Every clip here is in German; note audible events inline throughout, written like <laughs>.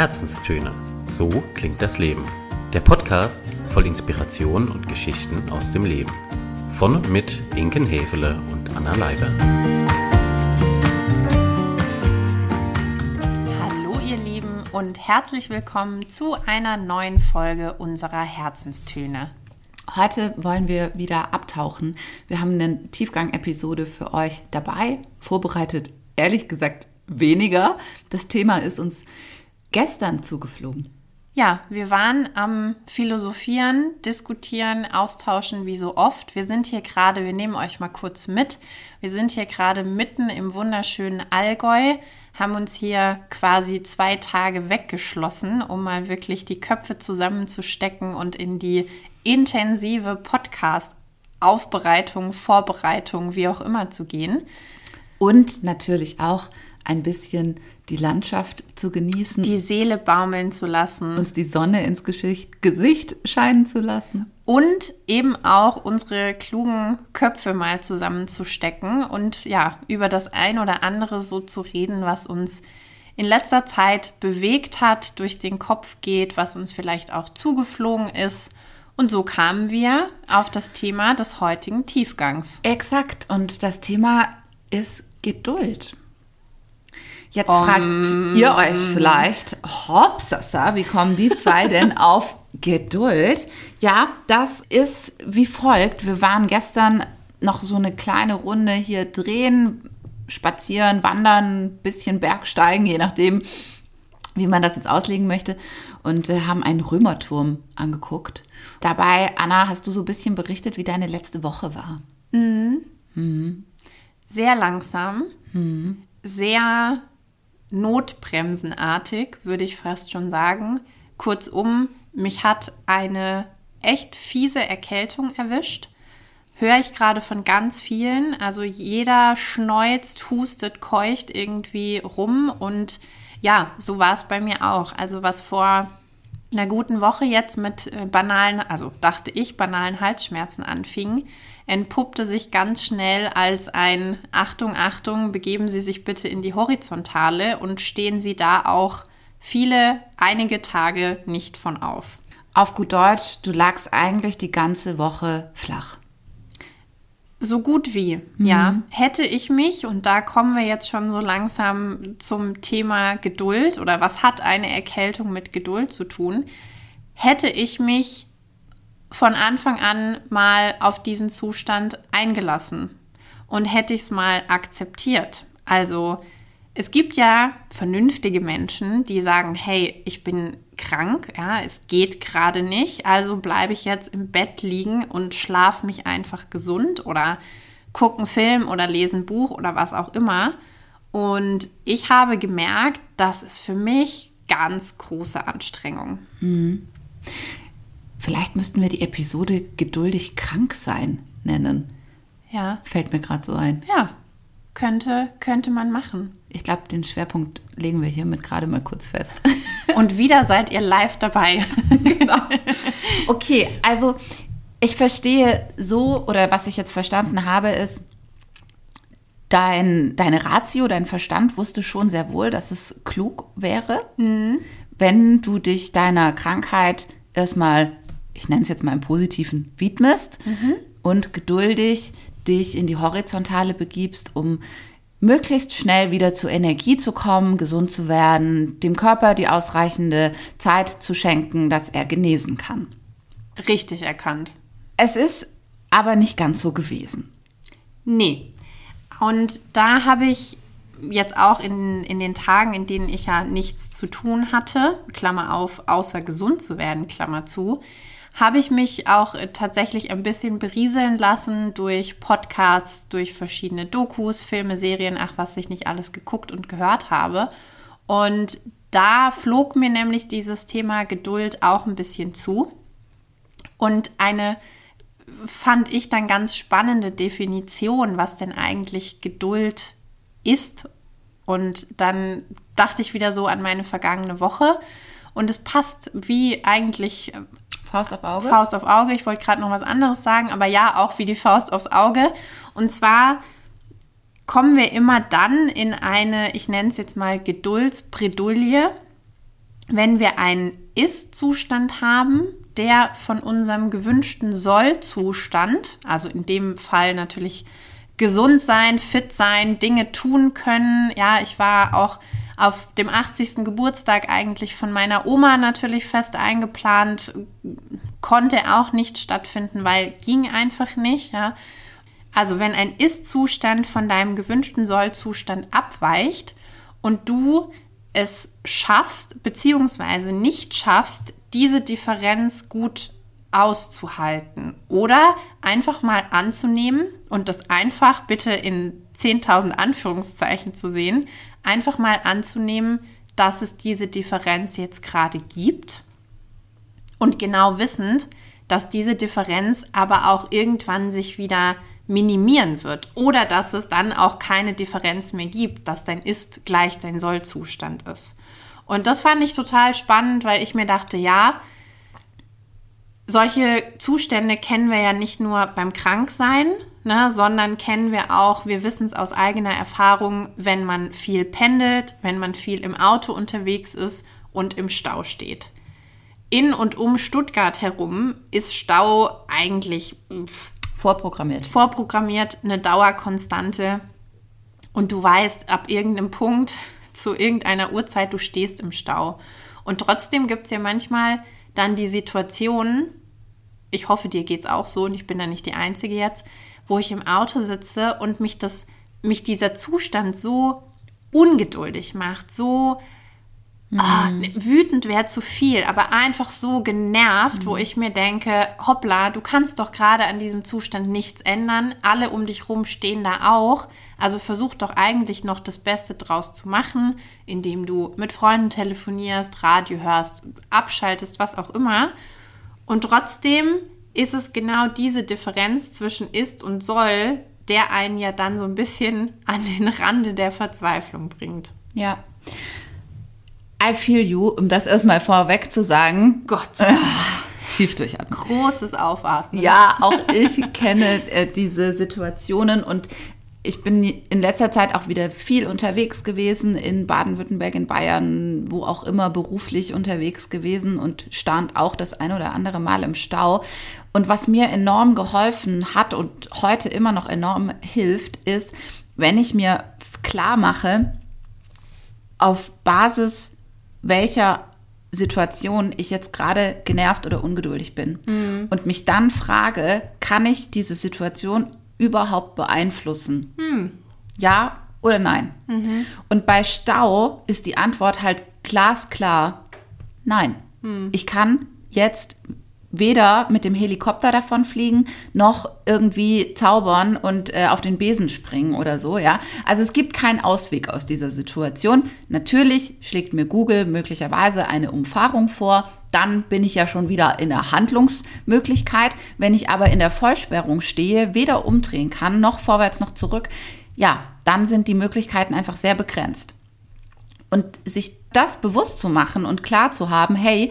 Herzenstöne. So klingt das Leben. Der Podcast voll Inspiration und Geschichten aus dem Leben. Von und mit Inken Hefele und Anna Leiber. Hallo ihr Lieben und herzlich willkommen zu einer neuen Folge unserer Herzenstöne. Heute wollen wir wieder abtauchen. Wir haben eine Tiefgang-Episode für euch dabei, vorbereitet, ehrlich gesagt weniger. Das Thema ist uns gestern zugeflogen. Ja, wir waren am Philosophieren, Diskutieren, Austauschen wie so oft. Wir sind hier gerade, wir nehmen euch mal kurz mit. Wir sind hier gerade mitten im wunderschönen Allgäu, haben uns hier quasi zwei Tage weggeschlossen, um mal wirklich die Köpfe zusammenzustecken und in die intensive Podcast-Aufbereitung, Vorbereitung, wie auch immer zu gehen. Und natürlich auch ein bisschen die Landschaft zu genießen. Die Seele baumeln zu lassen. Uns die Sonne ins Geschicht, Gesicht scheinen zu lassen. Und eben auch unsere klugen Köpfe mal zusammenzustecken und ja, über das ein oder andere so zu reden, was uns in letzter Zeit bewegt hat, durch den Kopf geht, was uns vielleicht auch zugeflogen ist. Und so kamen wir auf das Thema des heutigen Tiefgangs. Exakt. Und das Thema ist Geduld. Jetzt um, fragt ihr euch vielleicht, hopsasa, wie kommen die zwei denn <laughs> auf Geduld? Ja, das ist wie folgt. Wir waren gestern noch so eine kleine Runde hier drehen, spazieren, wandern, bisschen Bergsteigen, je nachdem, wie man das jetzt auslegen möchte, und äh, haben einen Römerturm angeguckt. Dabei, Anna, hast du so ein bisschen berichtet, wie deine letzte Woche war. Mhm. Mhm. Sehr langsam, mhm. sehr notbremsenartig, würde ich fast schon sagen. Kurzum, mich hat eine echt fiese Erkältung erwischt. Höre ich gerade von ganz vielen. Also jeder schneuzt, hustet, keucht irgendwie rum. Und ja, so war es bei mir auch. Also was vor einer guten Woche jetzt mit äh, banalen, also dachte ich, banalen Halsschmerzen anfing, entpuppte sich ganz schnell als ein Achtung, Achtung, begeben Sie sich bitte in die Horizontale und stehen Sie da auch viele, einige Tage nicht von auf. Auf gut Deutsch, du lagst eigentlich die ganze Woche flach. So gut wie, mhm. ja. Hätte ich mich, und da kommen wir jetzt schon so langsam zum Thema Geduld oder was hat eine Erkältung mit Geduld zu tun, hätte ich mich von Anfang an mal auf diesen Zustand eingelassen und hätte ich es mal akzeptiert. Also es gibt ja vernünftige Menschen, die sagen, hey, ich bin krank, ja, es geht gerade nicht, also bleibe ich jetzt im Bett liegen und schlafe mich einfach gesund oder gucke einen Film oder lese ein Buch oder was auch immer. Und ich habe gemerkt, das ist für mich ganz große Anstrengung. Mhm. Vielleicht müssten wir die Episode geduldig krank sein nennen. Ja. Fällt mir gerade so ein. Ja, könnte, könnte man machen. Ich glaube, den Schwerpunkt legen wir hiermit gerade mal kurz fest. <laughs> Und wieder seid ihr live dabei. <laughs> genau. Okay, also ich verstehe so, oder was ich jetzt verstanden habe, ist, dein, deine Ratio, dein Verstand wusste schon sehr wohl, dass es klug wäre, mhm. wenn du dich deiner Krankheit erstmal ich nenne es jetzt mal im Positiven, widmest mhm. und geduldig dich in die Horizontale begibst, um möglichst schnell wieder zur Energie zu kommen, gesund zu werden, dem Körper die ausreichende Zeit zu schenken, dass er genesen kann. Richtig erkannt. Es ist aber nicht ganz so gewesen. Nee. Und da habe ich jetzt auch in, in den Tagen, in denen ich ja nichts zu tun hatte, Klammer auf, außer gesund zu werden, Klammer zu, habe ich mich auch äh, tatsächlich ein bisschen berieseln lassen durch Podcasts, durch verschiedene Dokus, Filme, Serien, ach, was ich nicht alles geguckt und gehört habe. Und da flog mir nämlich dieses Thema Geduld auch ein bisschen zu. Und eine fand ich dann ganz spannende Definition, was denn eigentlich Geduld ist. Und dann dachte ich wieder so an meine vergangene Woche. Und es passt wie eigentlich Faust auf Auge? Faust auf Auge. Ich wollte gerade noch was anderes sagen, aber ja, auch wie die Faust aufs Auge. Und zwar kommen wir immer dann in eine, ich nenne es jetzt mal Geduldsbredouille, wenn wir einen Ist-Zustand haben, der von unserem gewünschten Soll-Zustand, also in dem Fall natürlich gesund sein, fit sein, Dinge tun können. Ja, ich war auch auf dem 80. Geburtstag eigentlich von meiner Oma natürlich fest eingeplant, konnte auch nicht stattfinden, weil ging einfach nicht, ja. Also wenn ein Ist-Zustand von deinem gewünschten Soll-Zustand abweicht und du es schaffst, beziehungsweise nicht schaffst, diese Differenz gut auszuhalten oder einfach mal anzunehmen und das einfach bitte in 10.000 Anführungszeichen zu sehen, einfach mal anzunehmen, dass es diese Differenz jetzt gerade gibt und genau wissend, dass diese Differenz aber auch irgendwann sich wieder minimieren wird oder dass es dann auch keine Differenz mehr gibt, dass dein Ist gleich dein Soll-Zustand ist. Und das fand ich total spannend, weil ich mir dachte, ja, solche Zustände kennen wir ja nicht nur beim Kranksein, ne, sondern kennen wir auch, wir wissen es aus eigener Erfahrung, wenn man viel pendelt, wenn man viel im Auto unterwegs ist und im Stau steht. In und um Stuttgart herum ist Stau eigentlich vorprogrammiert. Vorprogrammiert, eine Dauerkonstante. Und du weißt, ab irgendeinem Punkt, <laughs> zu irgendeiner Uhrzeit, du stehst im Stau. Und trotzdem gibt es ja manchmal dann die Situation, ich hoffe, dir geht es auch so und ich bin da nicht die Einzige jetzt, wo ich im Auto sitze und mich das, mich dieser Zustand so ungeduldig macht, so mhm. oh, wütend wäre zu viel, aber einfach so genervt, mhm. wo ich mir denke, hoppla, du kannst doch gerade an diesem Zustand nichts ändern, alle um dich rum stehen da auch, also versuch doch eigentlich noch das Beste draus zu machen, indem du mit Freunden telefonierst, Radio hörst, abschaltest, was auch immer und trotzdem ist es genau diese Differenz zwischen ist und soll, der einen ja dann so ein bisschen an den Rande der Verzweiflung bringt. Ja. I feel you, um das erstmal vorweg zu sagen. Gott. Äh, tief durchatmen. Großes Aufatmen. Ja, auch ich kenne äh, diese Situationen und ich bin in letzter Zeit auch wieder viel unterwegs gewesen in Baden-Württemberg, in Bayern, wo auch immer beruflich unterwegs gewesen und stand auch das eine oder andere Mal im Stau. Und was mir enorm geholfen hat und heute immer noch enorm hilft, ist, wenn ich mir klar mache, auf Basis welcher Situation ich jetzt gerade genervt oder ungeduldig bin mhm. und mich dann frage, kann ich diese Situation überhaupt beeinflussen? Hm. Ja oder nein? Mhm. Und bei Stau ist die Antwort halt glasklar, nein. Hm. Ich kann jetzt weder mit dem Helikopter davon fliegen, noch irgendwie zaubern und äh, auf den Besen springen oder so, ja. Also es gibt keinen Ausweg aus dieser Situation. Natürlich schlägt mir Google möglicherweise eine Umfahrung vor, dann bin ich ja schon wieder in der Handlungsmöglichkeit. Wenn ich aber in der Vollsperrung stehe, weder umdrehen kann, noch vorwärts noch zurück, ja, dann sind die Möglichkeiten einfach sehr begrenzt. Und sich das bewusst zu machen und klar zu haben, hey,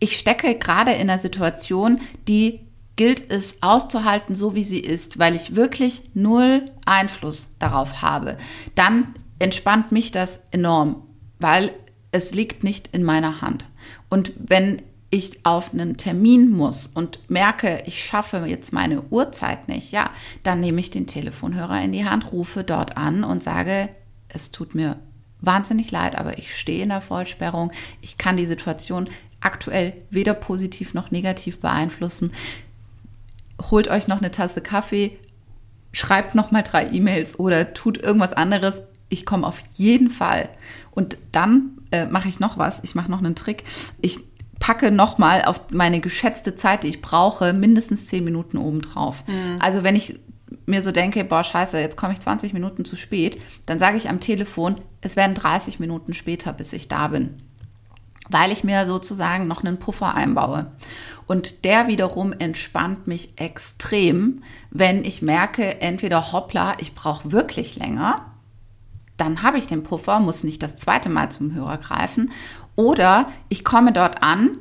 ich stecke gerade in einer Situation, die gilt es auszuhalten, so wie sie ist, weil ich wirklich null Einfluss darauf habe, dann entspannt mich das enorm, weil es liegt nicht in meiner Hand. Und wenn ich auf einen Termin muss und merke, ich schaffe jetzt meine Uhrzeit nicht, ja, dann nehme ich den Telefonhörer in die Hand, rufe dort an und sage, es tut mir wahnsinnig leid, aber ich stehe in der Vollsperrung. Ich kann die Situation aktuell weder positiv noch negativ beeinflussen. Holt euch noch eine Tasse Kaffee, schreibt noch mal drei E-Mails oder tut irgendwas anderes. Ich komme auf jeden Fall. Und dann äh, mache ich noch was. Ich mache noch einen Trick. Ich packe nochmal auf meine geschätzte Zeit, die ich brauche, mindestens zehn Minuten obendrauf. Mhm. Also wenn ich mir so denke, boah, scheiße, jetzt komme ich 20 Minuten zu spät, dann sage ich am Telefon, es werden 30 Minuten später, bis ich da bin. Weil ich mir sozusagen noch einen Puffer einbaue. Und der wiederum entspannt mich extrem, wenn ich merke, entweder hoppla, ich brauche wirklich länger dann habe ich den Puffer, muss nicht das zweite Mal zum Hörer greifen. Oder ich komme dort an,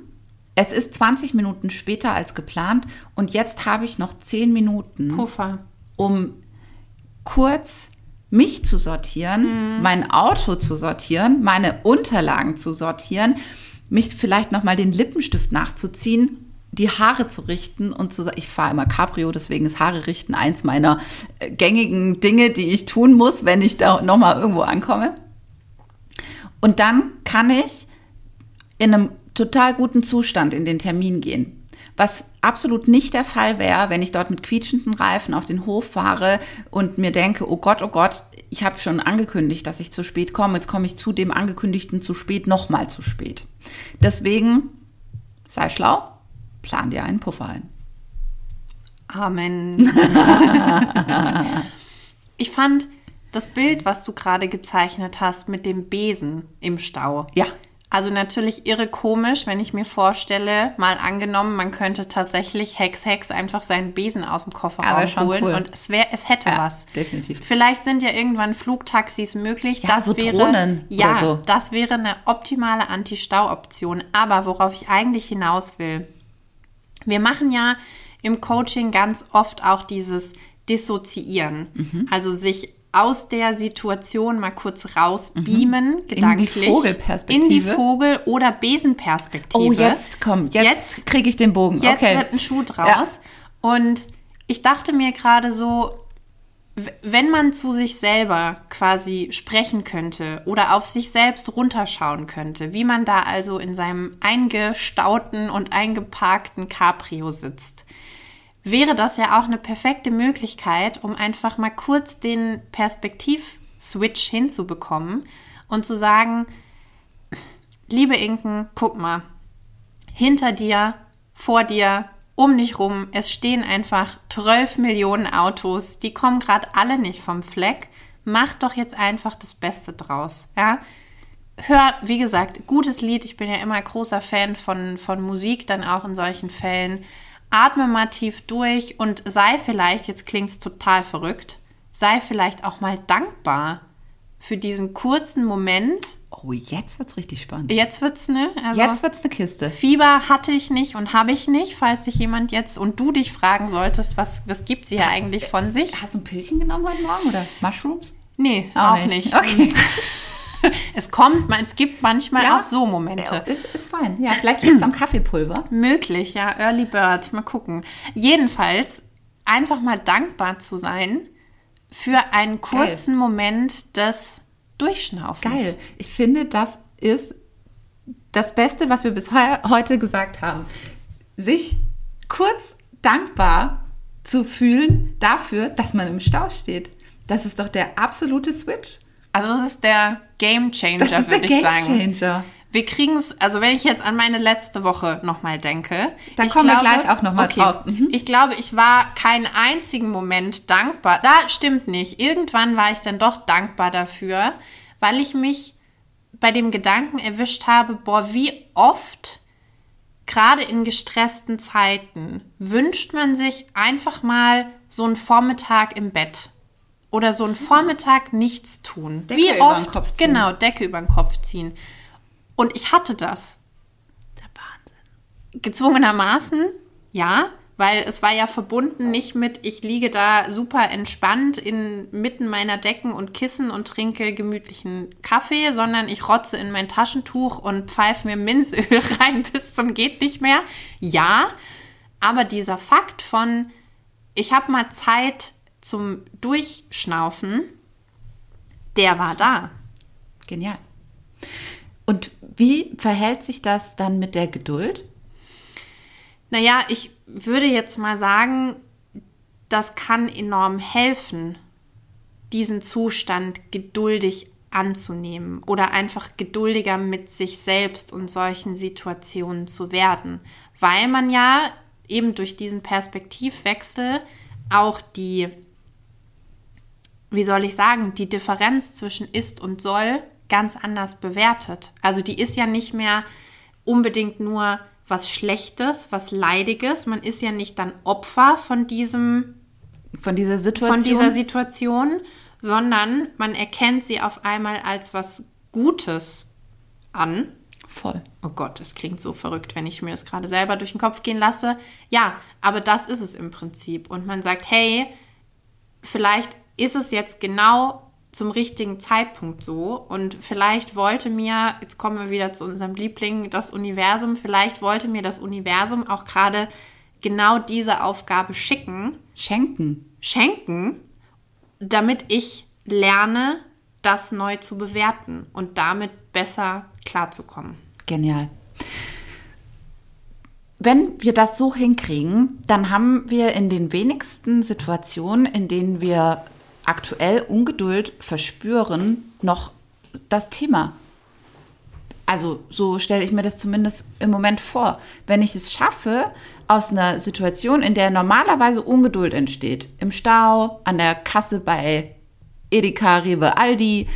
es ist 20 Minuten später als geplant und jetzt habe ich noch 10 Minuten Puffer, um kurz mich zu sortieren, mhm. mein Auto zu sortieren, meine Unterlagen zu sortieren, mich vielleicht noch mal den Lippenstift nachzuziehen, die Haare zu richten und zu sagen, ich fahre immer Cabrio, deswegen ist Haare richten eins meiner äh, gängigen Dinge, die ich tun muss, wenn ich da noch mal irgendwo ankomme. Und dann kann ich in einem total guten Zustand in den Termin gehen. Was absolut nicht der Fall wäre, wenn ich dort mit quietschenden Reifen auf den Hof fahre und mir denke, oh Gott, oh Gott, ich habe schon angekündigt, dass ich zu spät komme. Jetzt komme ich zu dem angekündigten zu spät nochmal zu spät. Deswegen sei schlau, plan dir einen Puffer ein. Amen. <laughs> ich fand das Bild, was du gerade gezeichnet hast mit dem Besen im Stau. Ja. Also natürlich irre komisch, wenn ich mir vorstelle, mal angenommen, man könnte tatsächlich Hex Hex einfach seinen Besen aus dem Kofferraum holen cool. und es wäre, es hätte Ja, was. definitiv. Vielleicht sind ja irgendwann Flugtaxis möglich. Ja, das so wäre Drohnen ja, so. das wäre eine optimale Anti-Stau-Option. Aber worauf ich eigentlich hinaus will, wir machen ja im Coaching ganz oft auch dieses Dissoziieren, Mhm. also sich aus der Situation mal kurz rausbeamen, gedanklich. Vogelperspektive. In die Vogel- oder Besenperspektive. Oh, jetzt komm, jetzt, Jetzt- kriege ich den Bogen. Jetzt okay. wird ein Schuh draus. Und ich dachte mir gerade so, wenn man zu sich selber quasi sprechen könnte oder auf sich selbst runterschauen könnte, wie man da also in seinem eingestauten und eingeparkten Cabrio sitzt, wäre das ja auch eine perfekte Möglichkeit, um einfach mal kurz den Perspektiv-Switch hinzubekommen und zu sagen, liebe Inken, guck mal, hinter dir, vor dir, um dich rum, es stehen einfach 12 Millionen Autos, die kommen gerade alle nicht vom Fleck. Mach doch jetzt einfach das Beste draus, ja? Hör, wie gesagt, gutes Lied. Ich bin ja immer großer Fan von, von Musik, dann auch in solchen Fällen. Atme mal tief durch und sei vielleicht, jetzt klingt es total verrückt, sei vielleicht auch mal dankbar für diesen kurzen Moment. Oh, jetzt wird's richtig spannend. Jetzt wird's, ne? Also, Jetzt wird's eine Kiste. Fieber hatte ich nicht und habe ich nicht, falls sich jemand jetzt und du dich fragen solltest, was, was gibt sie ja eigentlich von sich? Hast du ein Pillchen genommen heute Morgen oder Mushrooms? Nee, auch, nicht. Okay. <laughs> <laughs> Es kommt, es gibt manchmal Ja. auch so Momente. Ist, fein. Ja, vielleicht liegt es am <clears throat> Kaffeepulver. Möglich, ja, Early Bird, mal gucken. Jedenfalls einfach mal dankbar zu sein für einen kurzen Moment des Durchschnaufens. Geil. Ich finde, das ist das Beste, was wir bis heu heute gesagt haben. Sich kurz dankbar zu fühlen dafür, dass man im Stau steht. Das ist doch der absolute Switch. Also das ist der Game Changer, würde ich Game sagen. Changer. Wir kriegen es, also wenn ich jetzt an meine letzte Woche nochmal denke. Da kommen wir gleich auch noch mal drauf. Mhm. Ich glaube, ich war keinen einzigen Moment dankbar. Da stimmt nicht. Irgendwann war ich dann doch dankbar dafür, weil ich mich bei dem Gedanken erwischt habe, boah, wie oft, gerade in gestressten Zeiten, wünscht man sich einfach mal so einen Vormittag im Bett. Oder so einen Vormittag nichts tun. Decke wie über den oft, Kopf ziehen. genau, Decke über den Kopf ziehen. Und ich hatte das. Der Wahnsinn. Gezwungenermaßen, ja, weil es war ja verbunden nicht mit, ich liege da super entspannt inmitten meiner Decken und Kissen und trinke gemütlichen Kaffee, sondern ich rotze in mein Taschentuch und pfeife mir Minzöl <laughs> rein bis zum geht nicht mehr. Ja, aber dieser Fakt von, ich habe mal Zeit zum Durchschnaufen, der war da. Genial. Und wie verhält sich das dann mit der Geduld? Naja, ich würde jetzt mal sagen, das kann enorm helfen, diesen Zustand geduldig anzunehmen oder einfach geduldiger mit sich selbst und solchen Situationen zu werden, weil man ja eben durch diesen Perspektivwechsel auch die, wie soll ich sagen, die Differenz zwischen ist und soll ganz anders bewertet. Also die ist ja nicht mehr unbedingt nur was Schlechtes, was Leidiges. Man ist ja nicht dann Opfer von diesem Von dieser Situation? von dieser Situation, sondern man erkennt sie auf einmal als was Gutes an. Voll. Oh Gott, das klingt so verrückt, wenn ich mir das gerade selber durch den Kopf gehen lasse. Ja, aber das ist es im Prinzip. Und man sagt, hey, vielleicht ist es jetzt genau zum richtigen Zeitpunkt so. Und vielleicht wollte mir, jetzt kommen wir wieder zu unserem Liebling, das Universum, vielleicht wollte mir das Universum auch gerade genau diese Aufgabe schicken. Schenken. Schenken, damit ich lerne, das neu zu bewerten und damit besser klarzukommen. Genial. Wenn wir das so hinkriegen, dann haben wir in den wenigsten Situationen, in denen wir aktuell Ungeduld verspüren, noch das Thema. Also so stelle ich mir das zumindest im Moment vor. Wenn ich es schaffe, aus einer Situation, in der normalerweise Ungeduld entsteht, im Stau, an der Kasse bei Edeka, Rewe, Aldi,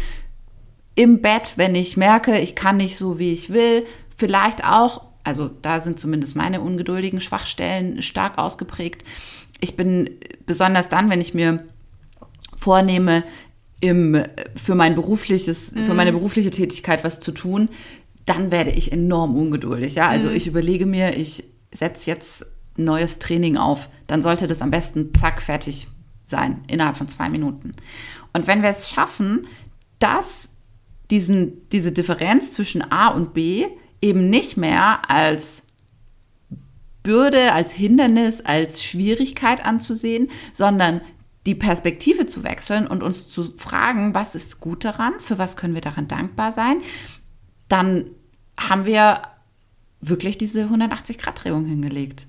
im Bett, wenn ich merke, ich kann nicht so, wie ich will, vielleicht auch, also da sind zumindest meine ungeduldigen Schwachstellen stark ausgeprägt. Ich bin besonders dann, wenn ich mir vornehme, im, für mein berufliches, mhm. für meine berufliche Tätigkeit was zu tun, dann werde ich enorm ungeduldig. Ja, also mhm. ich überlege mir, ich setze jetzt neues Training auf, dann sollte das am besten zack fertig sein innerhalb von zwei Minuten. Und wenn wir es schaffen, dass diesen, diese Differenz zwischen A und B eben nicht mehr als Bürde, als Hindernis, als Schwierigkeit anzusehen, sondern die Perspektive zu wechseln und uns zu fragen, was ist gut daran, für was können wir daran dankbar sein, dann haben wir wirklich diese 180-Grad-Drehung hingelegt.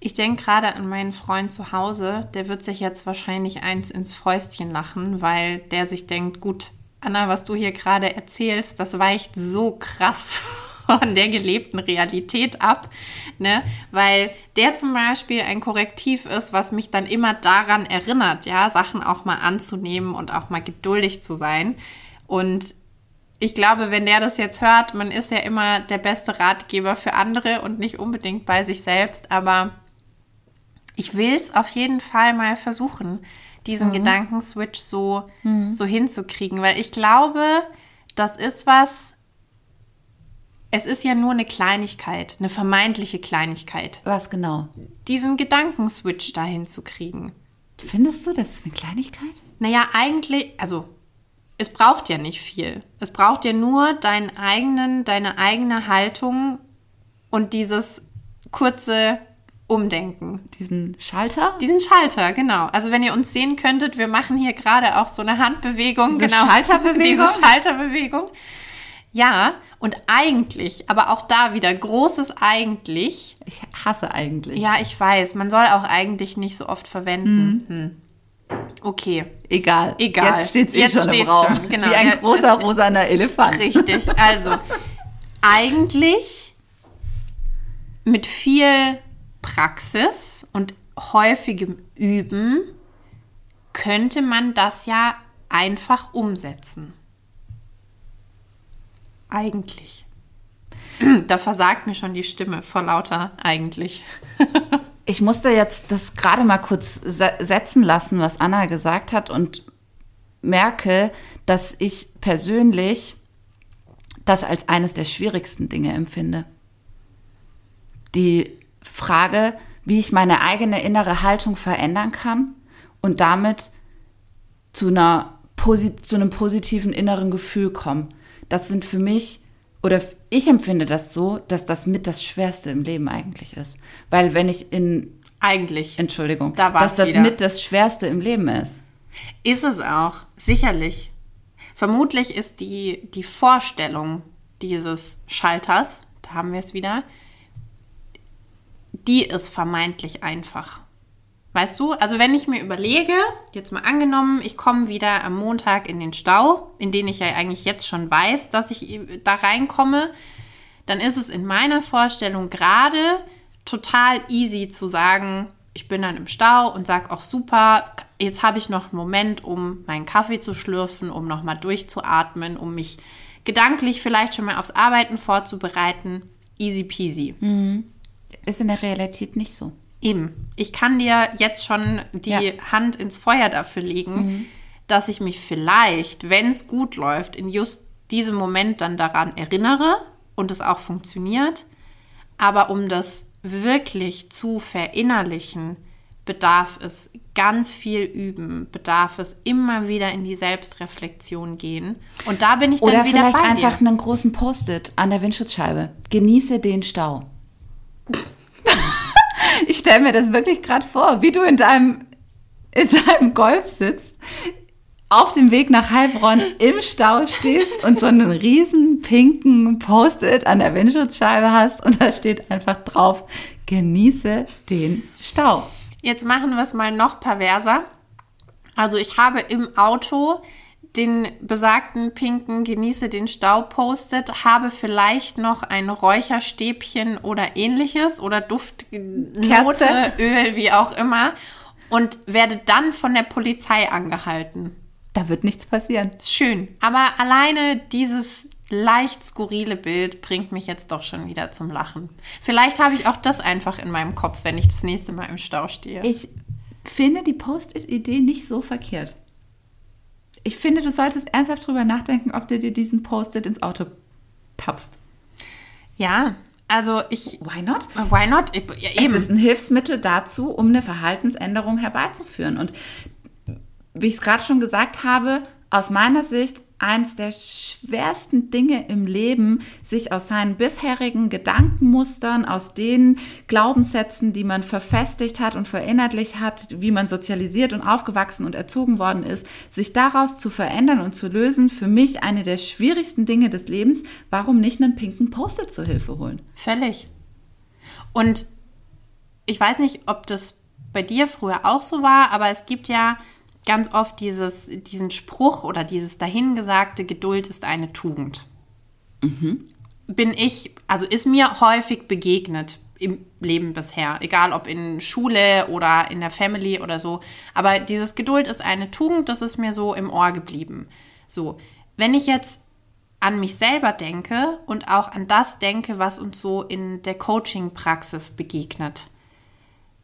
Ich denke gerade an meinen Freund zu Hause, der wird sich jetzt wahrscheinlich eins ins Fäustchen lachen, weil der sich denkt, gut, Anna, was du hier gerade erzählst, das weicht so krass von der gelebten Realität ab, ne? Weil der zum Beispiel ein Korrektiv ist, was mich dann immer daran erinnert, ja, Sachen auch mal anzunehmen und auch mal geduldig zu sein. Und ich glaube, wenn der das jetzt hört, man ist ja immer der beste Ratgeber für andere und nicht unbedingt bei sich selbst, aber ich will es auf jeden Fall mal versuchen, diesen mhm. Gedankenswitch so, mhm. so hinzukriegen, weil ich glaube, das ist was, es ist ja nur eine Kleinigkeit, eine vermeintliche Kleinigkeit. Was genau? Diesen Gedankenswitch dahin zu kriegen. Findest du, das ist eine Kleinigkeit? Naja, eigentlich, also es braucht ja nicht viel. Es braucht ja nur deinen eigenen, deine eigene Haltung und dieses kurze Umdenken. Diesen Schalter? Diesen Schalter, genau. Also wenn ihr uns sehen könntet, wir machen hier gerade auch so eine Handbewegung. Diese genau. Schalterbewegung? <laughs> Diese Schalterbewegung. Ja, und eigentlich, aber auch da wieder großes eigentlich. Ich hasse eigentlich. Ja, ich weiß. Man soll auch eigentlich nicht so oft verwenden. Mhm. Hm. Okay. Egal. Egal. Jetzt steht es eh schon im Raum. Schon, genau. Wie ein großer rosaner Elefant. Richtig. Also, eigentlich mit viel Praxis und häufigem Üben könnte man das ja einfach umsetzen. Eigentlich. <clears throat> Da versagt mir schon die Stimme vor lauter eigentlich. <laughs> ich musste jetzt das gerade mal kurz setzen lassen, was Anna gesagt hat und merke, dass ich persönlich das als eines der schwierigsten Dinge empfinde. Die Frage, wie ich meine eigene innere Haltung verändern kann und damit zu, einer, zu einem positiven inneren Gefühl kommen das sind für mich, oder ich empfinde das so, dass das mit das Schwerste im Leben eigentlich ist. Weil wenn ich in. Eigentlich. Entschuldigung. Da dass das wieder. mit das Schwerste im Leben ist. Ist es auch, sicherlich. Vermutlich ist die, die Vorstellung dieses Schalters, da haben wir es wieder, die ist vermeintlich einfach. Weißt du, also wenn ich mir überlege, jetzt mal angenommen, ich komme wieder am Montag in den Stau, in den ich ja eigentlich jetzt schon weiß, dass ich da reinkomme, dann ist es in meiner Vorstellung gerade total easy zu sagen, ich bin dann im Stau und sage auch super, jetzt habe ich noch einen Moment, um meinen Kaffee zu schlürfen, um nochmal durchzuatmen, um mich gedanklich vielleicht schon mal aufs Arbeiten vorzubereiten. Easy peasy. Mhm. Ist in der Realität nicht so. Eben. Ich kann dir jetzt schon die ja. Hand ins Feuer dafür legen, mhm. dass ich mich vielleicht, wenn es gut läuft, in just diesem Moment dann daran erinnere und es auch funktioniert. Aber um das wirklich zu verinnerlichen, bedarf es ganz viel üben, bedarf es immer wieder in die Selbstreflexion gehen. Und da bin ich dann Oder wieder vielleicht bei einfach dir. einen großen Post-it an der Windschutzscheibe. Genieße den Stau. Ich stelle mir das wirklich gerade vor, wie du in deinem, in deinem Golf sitzt, auf dem Weg nach Heilbronn im Stau stehst und so einen riesen pinken Post-it an der Windschutzscheibe hast und da steht einfach drauf, genieße den Stau. Jetzt machen wir es mal noch perverser. Also ich habe im Auto den besagten pinken Genieße den Stau postet, habe vielleicht noch ein Räucherstäbchen oder ähnliches oder Duftnote. Öl, wie auch immer und werde dann von der Polizei angehalten. Da wird nichts passieren. Schön. Aber alleine dieses leicht skurrile Bild bringt mich jetzt doch schon wieder zum Lachen. Vielleicht habe ich auch das einfach in meinem Kopf, wenn ich das nächste Mal im Stau stehe. Ich finde die Post-it-Idee nicht so verkehrt. Ich finde, du solltest ernsthaft drüber nachdenken, ob du dir diesen Post-it ins Auto pappst. ja, also ich. Why not? Why not? Ich, ja, eben. Es ist ein Hilfsmittel dazu, um eine Verhaltensänderung herbeizuführen. Und wie ich es gerade schon gesagt habe, aus meiner Sicht eins der schwersten Dinge im Leben, sich aus seinen bisherigen Gedankenmustern, aus den Glaubenssätzen, die man verfestigt hat und verinnerlicht hat, wie man sozialisiert und aufgewachsen und erzogen worden ist, sich daraus zu verändern und zu lösen, für mich eine der schwierigsten Dinge des Lebens. Warum nicht einen pinken Post-it zur Hilfe holen? Völlig. Und ich weiß nicht, ob das bei dir früher auch so war, aber es gibt ja ganz oft dieses, diesen Spruch oder dieses dahingesagte, Geduld ist eine Tugend. Bin ich, also ist mir häufig begegnet im Leben bisher, egal ob in Schule oder in der Family oder so. Aber dieses Geduld ist eine Tugend, das ist mir so im Ohr geblieben. So, wenn ich jetzt an mich selber denke und auch an das denke, was uns so in der Coaching-Praxis begegnet,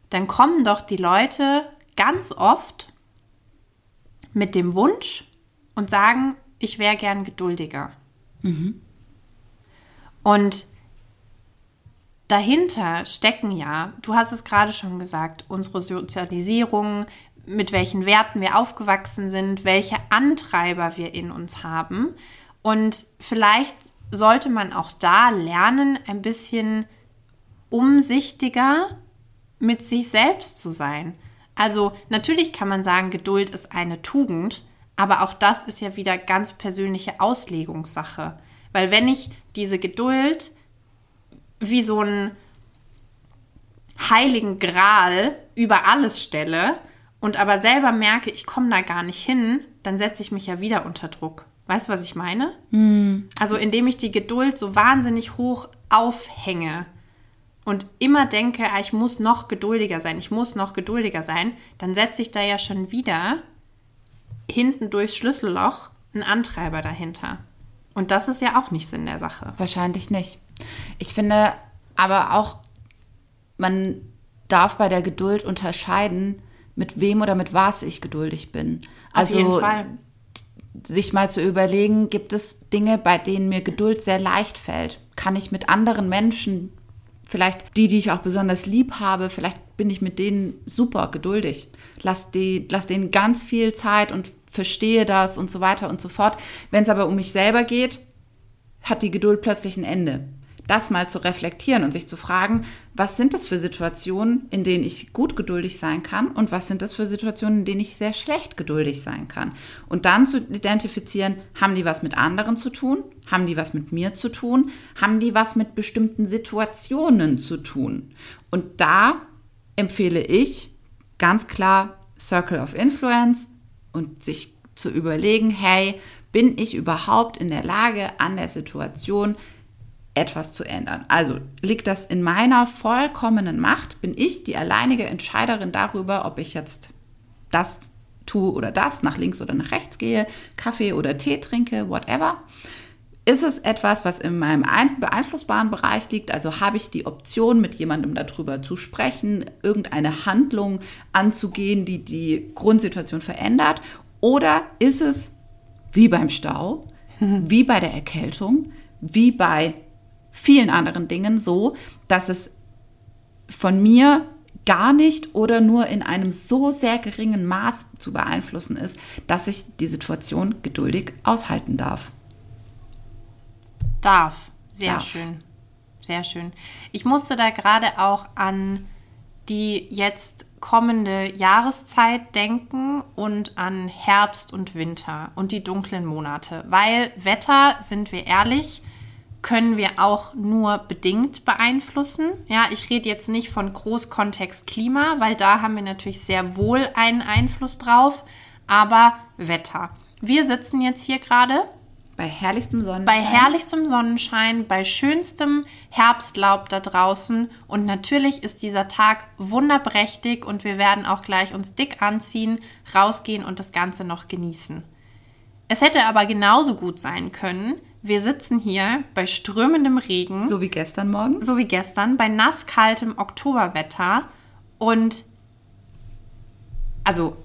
dann kommen doch die Leute ganz oft mit dem Wunsch und sagen, ich wäre gern geduldiger. Und dahinter stecken ja, du hast es gerade schon gesagt, unsere Sozialisierung, mit welchen Werten wir aufgewachsen sind, welche Antreiber wir in uns haben. Und vielleicht sollte man auch da lernen, ein bisschen umsichtiger mit sich selbst zu sein. Also natürlich kann man sagen, Geduld ist eine Tugend, aber auch das ist ja wieder ganz persönliche Auslegungssache. Weil wenn ich diese Geduld wie so einen heiligen Gral über alles stelle und aber selber merke, ich komme da gar nicht hin, dann setze ich mich ja wieder unter Druck. Weißt du, was ich meine? Also indem ich die Geduld so wahnsinnig hoch aufhänge und immer denke, ah, ich muss noch geduldiger sein, ich muss noch geduldiger sein, dann setze ich da ja schon wieder hinten durchs Schlüsselloch einen Antreiber dahinter. Und das ist ja auch nicht Sinn der Sache. Wahrscheinlich nicht. Ich finde aber auch, man darf bei der Geduld unterscheiden, mit wem oder mit was ich geduldig bin. Also Auf jeden Fall. sich mal zu überlegen, gibt es Dinge, bei denen mir Geduld sehr leicht fällt? Kann ich mit anderen Menschen, vielleicht die, die ich auch besonders lieb habe, vielleicht bin ich mit denen super geduldig. Lass, die, lass denen ganz viel Zeit und verstehe das und so weiter und so fort. Wenn es aber um mich selber geht, hat die Geduld plötzlich ein Ende. Das mal zu reflektieren und sich zu fragen, was sind das für Situationen, in denen ich gut geduldig sein kann und was sind das für Situationen, in denen ich sehr schlecht geduldig sein kann. Und dann zu identifizieren, haben die was mit anderen zu tun, haben die was mit mir zu tun, haben die was mit bestimmten Situationen zu tun. Und da empfehle ich ganz klar Circle of Influence und sich zu überlegen, hey, bin ich überhaupt in der Lage, an der Situation etwas zu ändern? Also liegt das in meiner vollkommenen Macht? Bin ich die alleinige Entscheiderin darüber, ob ich jetzt das tue oder das, nach links oder nach rechts gehe, Kaffee oder Tee trinke, whatever? Ist es etwas, was in meinem ein- beeinflussbaren Bereich liegt? Also habe ich die Option, mit jemandem darüber zu sprechen, irgendeine Handlung anzugehen, die die Grundsituation verändert? Oder ist es wie beim Stau, <laughs> wie bei der Erkältung, wie bei vielen anderen Dingen so, dass es von mir gar nicht oder nur in einem so sehr geringen Maß zu beeinflussen ist, dass ich die Situation geduldig aushalten darf. Darf. Sehr Darf. schön. Sehr schön. Ich musste da gerade auch an die jetzt kommende Jahreszeit denken und an Herbst und Winter und die dunklen Monate. Weil Wetter, sind wir ehrlich, können wir auch nur bedingt beeinflussen. Ja, ich rede jetzt nicht von Großkontext Klima, weil da haben wir natürlich sehr wohl einen Einfluss drauf, aber Wetter. Wir sitzen jetzt hier gerade Bei herrlichstem Sonnenschein. bei herrlichstem Sonnenschein, bei schönstem Herbstlaub da draußen und natürlich ist dieser Tag wunderprächtig und wir werden auch gleich uns dick anziehen, rausgehen und das Ganze noch genießen. Es hätte aber genauso gut sein können, wir sitzen hier bei strömendem Regen, So wie gestern Morgen. so wie gestern, bei nasskaltem Oktoberwetter und also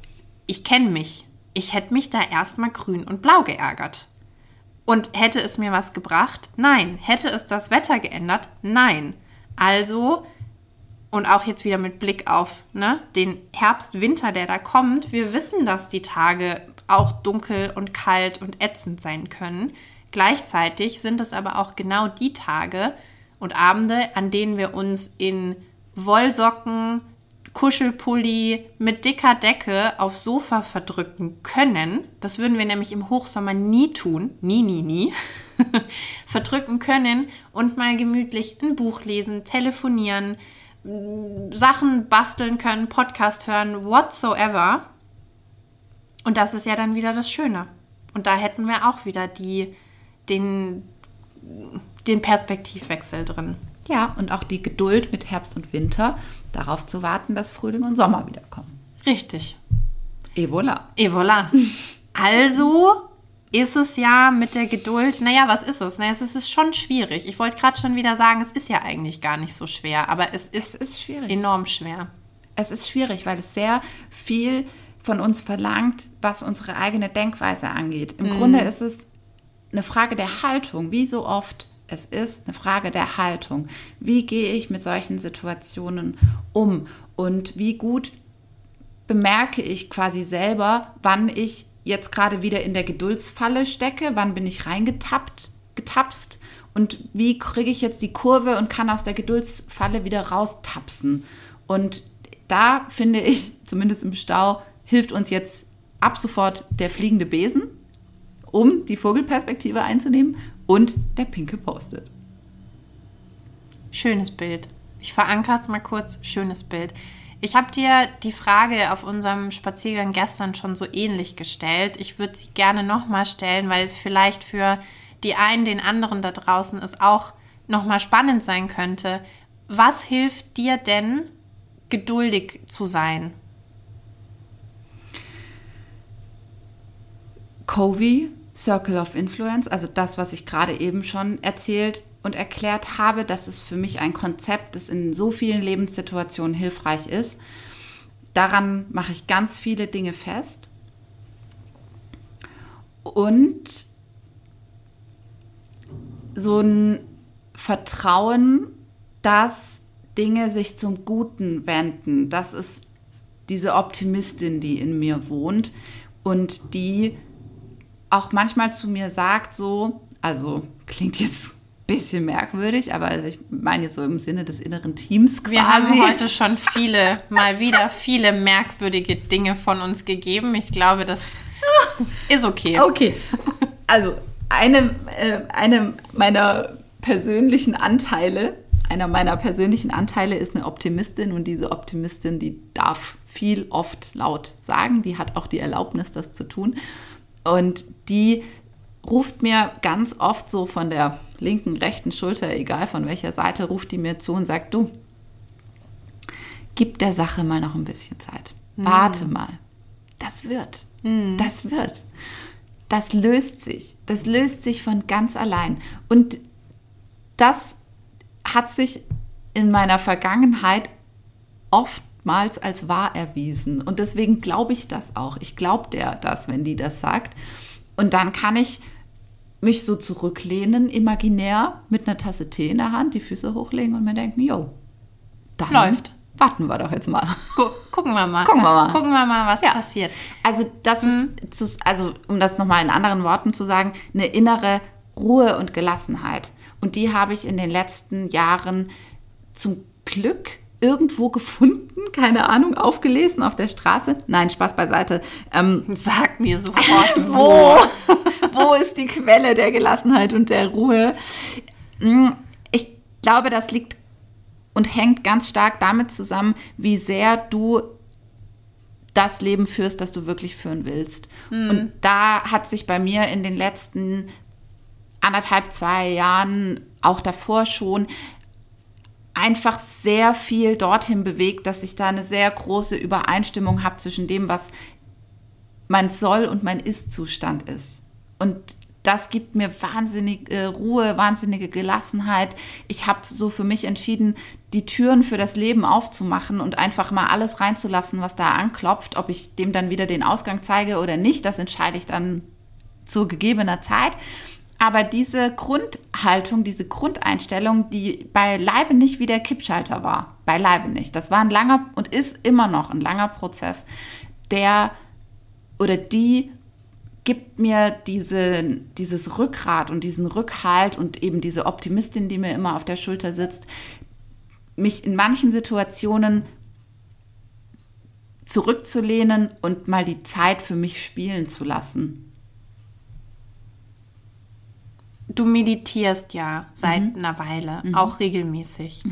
ich kenne mich. Ich hätte mich da erstmal grün und blau geärgert. Und hätte es mir was gebracht? Nein. Hätte es das Wetter geändert? Nein. Also, und auch jetzt wieder mit Blick auf ne, den Herbst, Winter, der da kommt, wir wissen, dass die Tage auch dunkel und kalt und ätzend sein können. Gleichzeitig sind es aber auch genau die Tage und Abende, an denen wir uns in Wollsocken, Kuschelpulli mit dicker Decke aufs Sofa verdrücken können. Das würden wir nämlich im Hochsommer nie tun. Nie, nie, nie. <laughs> verdrücken können und mal gemütlich ein Buch lesen, telefonieren, Sachen basteln können, Podcast hören, whatsoever. Und das ist ja dann wieder das Schöne. Und da hätten wir auch wieder die, den, den Perspektivwechsel drin. Ja, und auch die Geduld mit Herbst und Winter, darauf zu warten, dass Frühling und Sommer wiederkommen. Richtig. Et voilà. Et voilà. <laughs> Also ist es ja mit der Geduld, naja, was ist es? Naja, es ist, es schon schwierig. Ich wollte gerade schon wieder sagen, es ist ja eigentlich gar nicht so schwer, aber es ist, ist schwierig. enorm schwer. Es ist schwierig, weil es sehr viel von uns verlangt, was unsere eigene Denkweise angeht. Im Grunde ist es eine Frage der Haltung, wie so oft. Es ist eine Frage der Haltung. Wie gehe ich mit solchen Situationen um? Und wie gut bemerke ich quasi selber, wann ich jetzt gerade wieder in der Geduldsfalle stecke, wann bin ich reingetappt, getapst und wie kriege ich jetzt die Kurve und kann aus der Geduldsfalle wieder raustapsen. Und da finde ich, zumindest im Stau, hilft uns jetzt ab sofort der fliegende Besen, um die Vogelperspektive einzunehmen und der pinke Post-it. Schönes Bild. Ich verankere es mal kurz. Schönes Bild. Ich habe dir die Frage auf unserem Spaziergang gestern schon so ähnlich gestellt. Ich würde sie gerne nochmal stellen, weil vielleicht für die einen, den anderen da draußen es auch nochmal spannend sein könnte. Was hilft dir denn, geduldig zu sein? Covey, Circle of Influence, also das, was ich gerade eben schon erzählt und erklärt habe, das ist für mich ein Konzept, das in so vielen Lebenssituationen hilfreich ist. Daran mache ich ganz viele Dinge fest. Und so ein Vertrauen, dass Dinge sich zum Guten wenden. Das ist diese Optimistin, die in mir wohnt und die auch manchmal zu mir sagt, so, also klingt jetzt ein bisschen merkwürdig, aber also ich meine jetzt so im Sinne des inneren Teams quasi. Wir haben <laughs> heute schon viele, mal wieder viele merkwürdige Dinge von uns gegeben. Ich glaube, das ist okay. Okay, also eine, äh, eine meiner persönlichen Anteile, einer meiner persönlichen Anteile ist eine Optimistin und diese Optimistin, die darf viel oft laut sagen, die hat auch die Erlaubnis, das zu tun und die ruft mir ganz oft so von der linken, rechten Schulter, egal von welcher Seite, ruft die mir zu und sagt, du, gib der Sache mal noch ein bisschen Zeit. Warte mal. Das wird. Das wird. Das löst sich. Das löst sich von ganz allein. Und das hat sich in meiner Vergangenheit oftmals als wahr erwiesen. Und deswegen glaube ich das auch. Ich glaube der das, wenn die das sagt. Und dann kann ich mich so zurücklehnen, imaginär, mit einer Tasse Tee in der Hand, die Füße hochlegen und mir denken, jo, dann Läuft. warten wir doch jetzt mal. gucken wir mal. Gucken wir mal. Gucken wir mal, was Ja. passiert. Also das ist, zu- also um das nochmal in anderen Worten zu sagen, eine innere Ruhe und Gelassenheit. Und die habe ich in den letzten Jahren zum Glück irgendwo gefunden, keine Ahnung, aufgelesen auf der Straße. Nein, Spaß beiseite. Ähm, Sag mir <laughs> sofort, wo, <laughs> wo ist die Quelle der Gelassenheit und der Ruhe? Mm, Ich glaube, das liegt und hängt ganz stark damit zusammen, wie sehr du das Leben führst, das du wirklich führen willst. Und da hat sich bei mir in den letzten anderthalb, zwei Jahren, auch davor schon, einfach sehr viel dorthin bewegt, dass ich da eine sehr große Übereinstimmung habe zwischen dem, was mein Soll- und mein Ist-Zustand ist. Und das gibt mir wahnsinnige Ruhe, wahnsinnige Gelassenheit. Ich habe so für mich entschieden, die Türen für das Leben aufzumachen und einfach mal alles reinzulassen, was da anklopft. Ob ich dem dann wieder den Ausgang zeige oder nicht, das entscheide ich dann zu gegebener Zeit. Aber diese Grundhaltung, diese Grundeinstellung, die beileibe nicht wie der Kippschalter war, beileibe nicht. Das war ein langer und ist immer noch ein langer Prozess, der oder die gibt mir diese, dieses Rückgrat und diesen Rückhalt und eben diese Optimistin, die mir immer auf der Schulter sitzt, mich in manchen Situationen zurückzulehnen und mal die Zeit für mich spielen zu lassen. Du meditierst ja seit einer Weile, auch regelmäßig.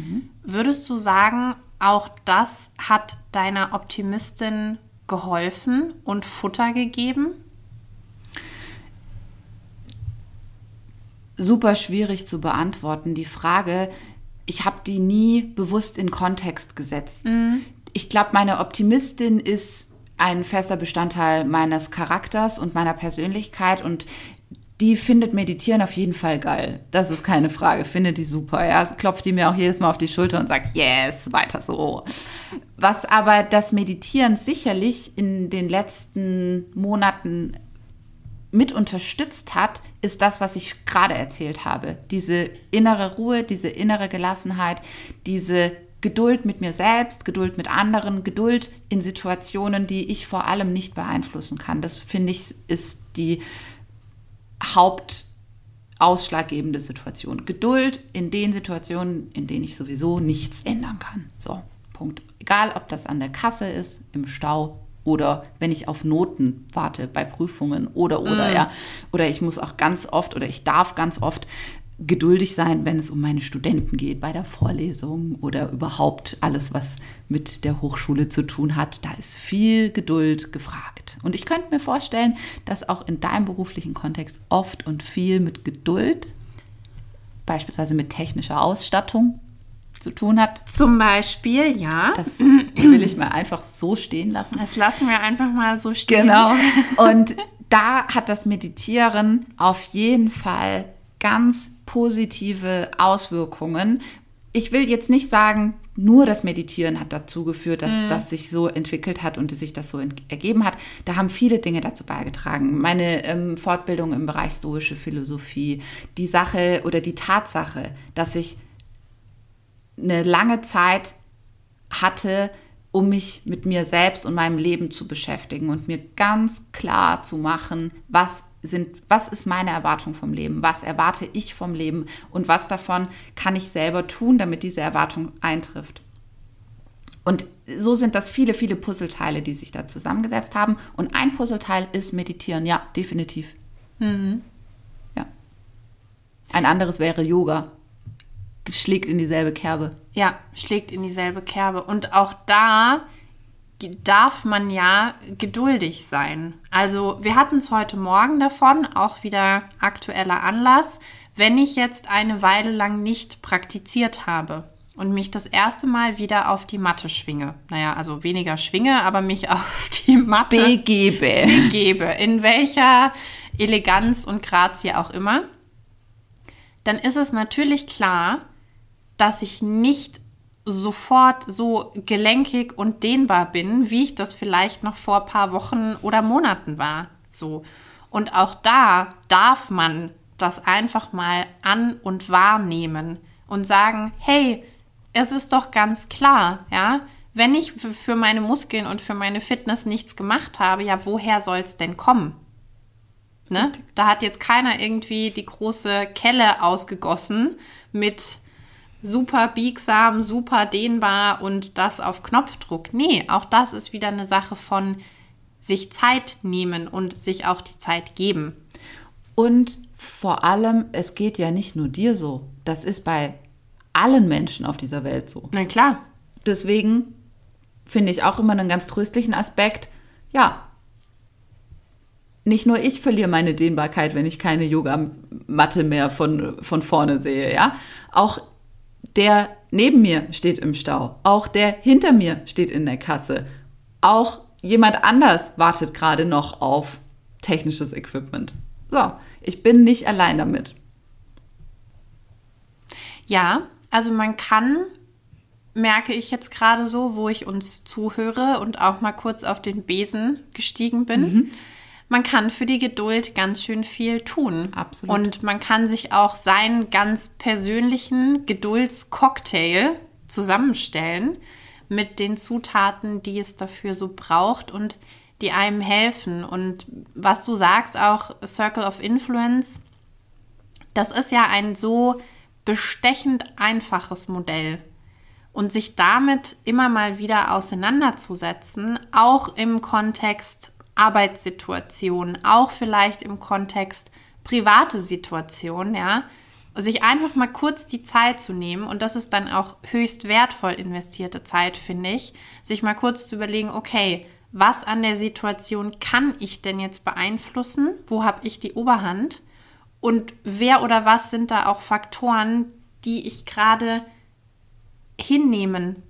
Würdest du sagen, auch das hat deiner Optimistin geholfen und Futter gegeben? super schwierig zu beantworten. Die Frage, ich habe die nie bewusst in Kontext gesetzt. Ich glaube, meine Optimistin ist ein fester Bestandteil meines Charakters und meiner Persönlichkeit und die findet Meditieren auf jeden Fall geil. Das ist keine Frage. Findet die super. Ja, klopft die mir auch jedes Mal auf die Schulter und sagt, yes, weiter so. Was aber das Meditieren sicherlich in den letzten Monaten mit unterstützt hat, ist das, was ich gerade erzählt habe. Diese innere Ruhe, diese innere Gelassenheit, diese Geduld mit mir selbst, Geduld mit anderen, Geduld in Situationen, die ich vor allem nicht beeinflussen kann. Das finde ich ist die hauptausschlaggebende Situation. Geduld in den Situationen, in denen ich sowieso nichts ändern kann. So, Punkt. Egal, ob das an der Kasse ist, im Stau oder wenn ich auf Noten warte bei Prüfungen oder oder ja oder ich muss auch ganz oft oder ich darf ganz oft geduldig sein, wenn es um meine Studenten geht bei der Vorlesung oder überhaupt alles, was mit der Hochschule zu tun hat. Da ist viel Geduld gefragt. Und ich könnte mir vorstellen, dass auch in deinem beruflichen Kontext oft und viel mit Geduld, beispielsweise mit technischer Ausstattung, zu tun hat. Zum Beispiel, ja. Das will ich mal einfach so stehen lassen. Das lassen wir einfach mal so stehen. Genau. Und da hat das Meditieren auf jeden Fall ganz positive Auswirkungen. Ich will jetzt nicht sagen, nur das Meditieren hat dazu geführt, dass das sich so entwickelt hat und sich das so ergeben hat. Da haben viele Dinge dazu beigetragen. Meine ähm, Fortbildung im Bereich stoische Philosophie, die Sache oder die Tatsache, dass ich eine lange Zeit hatte, um mich mit mir selbst und meinem Leben zu beschäftigen und mir ganz klar zu machen, was sind, was ist meine Erwartung vom Leben, was erwarte ich vom Leben und was davon kann ich selber tun, damit diese Erwartung eintrifft. Und so sind das viele, viele Puzzleteile, die sich da zusammengesetzt haben. Und ein Puzzleteil ist Meditieren, ja, definitiv. Ja. Ein anderes wäre Yoga. Schlägt in dieselbe Kerbe. Ja, schlägt in dieselbe Kerbe. Und auch da darf man ja geduldig sein. Also wir hatten es heute Morgen davon, auch wieder aktueller Anlass, wenn ich jetzt eine Weile lang nicht praktiziert habe und mich das erste Mal wieder auf die Matte schwinge. Naja, also weniger schwinge, aber mich <laughs> auf die Matte Begebe. gebe, in welcher Eleganz und Grazie auch immer, dann ist es natürlich klar, dass ich nicht sofort so gelenkig und dehnbar bin, wie ich das vielleicht noch vor ein paar Wochen oder Monaten war. So. Und auch da darf man das einfach mal an und wahrnehmen und sagen, hey, es ist doch ganz klar, ja, wenn ich für meine Muskeln und für meine Fitness nichts gemacht habe, ja, woher soll es denn kommen? Ne? Da hat jetzt keiner irgendwie die große Kelle ausgegossen mit super biegsam, super dehnbar und das auf Knopfdruck. Nee, auch das ist wieder eine Sache von sich Zeit nehmen und sich auch die Zeit geben. Und vor allem, es geht ja nicht nur dir so. Das ist bei allen Menschen auf dieser Welt so. Na klar. Deswegen finde ich auch immer einen ganz tröstlichen Aspekt. Ja, nicht nur ich verliere meine Dehnbarkeit, wenn ich keine Yogamatte mehr von, von vorne sehe, ja. Auch der neben mir steht im Stau. Auch der hinter mir steht in der Kasse. Auch jemand anders wartet gerade noch auf technisches Equipment. So, ich bin nicht allein damit. Ja, also man kann, merke ich jetzt gerade so, wo ich uns zuhöre und auch mal kurz auf den Besen gestiegen bin. Mhm. Man kann für die Geduld ganz schön viel tun. Absolut. Und man kann sich auch seinen ganz persönlichen Geduldscocktail zusammenstellen mit den Zutaten, die es dafür so braucht und die einem helfen. Und was du sagst, auch Circle of Influence, das ist ja ein so bestechend einfaches Modell. Und sich damit immer mal wieder auseinanderzusetzen, auch im Kontext Arbeitssituation, auch vielleicht im Kontext private Situation, ja, sich einfach mal kurz die Zeit zu nehmen, und das ist dann auch höchst wertvoll investierte Zeit, finde ich, sich mal kurz zu überlegen, okay, was an der Situation kann ich denn jetzt beeinflussen? Wo habe ich die Oberhand? Und wer oder was sind da auch Faktoren, die ich gerade hinnehmen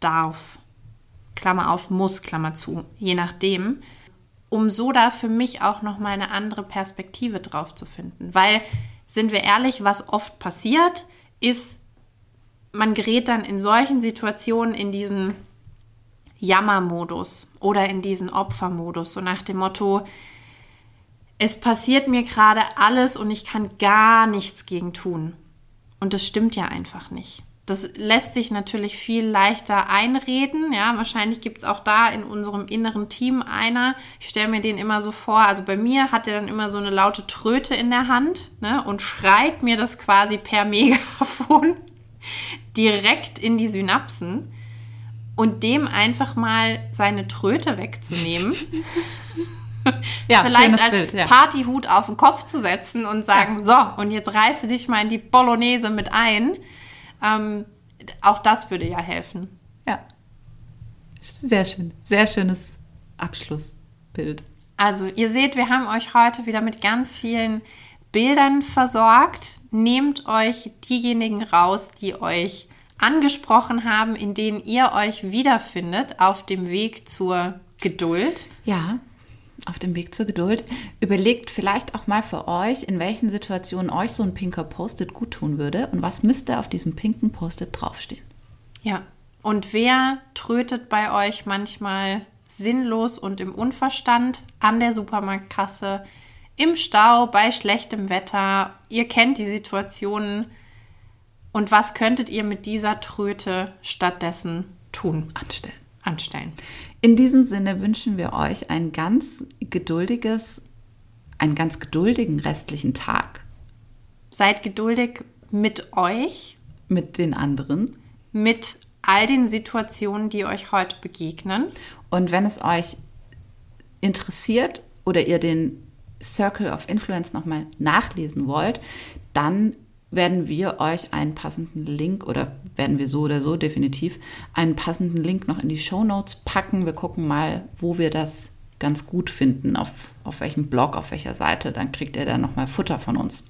darf? Klammer auf, muss, Klammer zu, je nachdem, um so da für mich auch nochmal eine andere Perspektive drauf zu finden. Weil, sind wir ehrlich, was oft passiert, ist, man gerät dann in solchen Situationen in diesen Jammermodus oder in diesen Opfermodus, so nach dem Motto, es passiert mir gerade alles und ich kann gar nichts gegen tun. Und das stimmt ja einfach nicht. Das lässt sich natürlich viel leichter einreden. Ja, wahrscheinlich gibt es auch da in unserem inneren Team einer. Ich stelle mir den immer so vor. Also bei mir hat er dann immer so eine laute Tröte in der Hand ne, und schreit mir das quasi per <laughs> Megafon direkt in die Synapsen. Und dem einfach mal seine Tröte wegzunehmen. <laughs> ja, vielleicht als Bild, ja. Partyhut auf den Kopf zu setzen und sagen, ja. so, und jetzt reiße dich mal in die Bolognese mit ein. Ähm, auch das würde ja helfen. Ja. Sehr schön. Sehr schönes Abschlussbild. Also, ihr seht, wir haben euch heute wieder mit ganz vielen Bildern versorgt. Nehmt euch diejenigen raus, die euch angesprochen haben, in denen ihr euch wiederfindet auf dem Weg zur Geduld. Ja, auf dem Weg zur Geduld. Überlegt vielleicht auch mal für euch, in welchen Situationen euch so ein pinker Post-it gut tun würde und was müsste auf diesem pinken Post-it draufstehen. Ja, und wer trötet bei euch manchmal sinnlos und im Unverstand an der Supermarktkasse, im Stau, bei schlechtem Wetter? Ihr kennt die Situationen. Und was könntet ihr mit dieser Tröte stattdessen tun? Anstellen. Anstellen. In diesem Sinne wünschen wir euch ein ganz geduldiges, einen ganz geduldigen restlichen Tag. Seid geduldig mit euch. Mit den anderen. Mit all den Situationen, die euch heute begegnen. Und wenn es euch interessiert oder ihr den Circle of Influence nochmal nachlesen wollt, dann werden wir euch einen passenden Link oder werden wir so oder so definitiv einen passenden Link noch in die Show Notes packen. Wir gucken mal, wo wir das ganz gut finden, auf, auf welchem Blog, auf welcher Seite. Dann kriegt ihr da nochmal Futter von uns.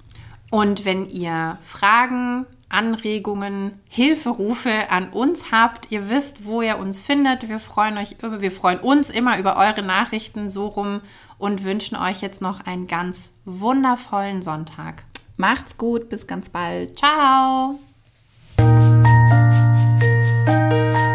Und wenn ihr Fragen, Anregungen, Hilferufe an uns habt, ihr wisst, wo ihr uns findet. Wir freuen euch, wir freuen uns immer über eure Nachrichten so rum und wünschen euch jetzt noch einen ganz wundervollen Sonntag. Macht's gut, bis ganz bald. Ciao. Música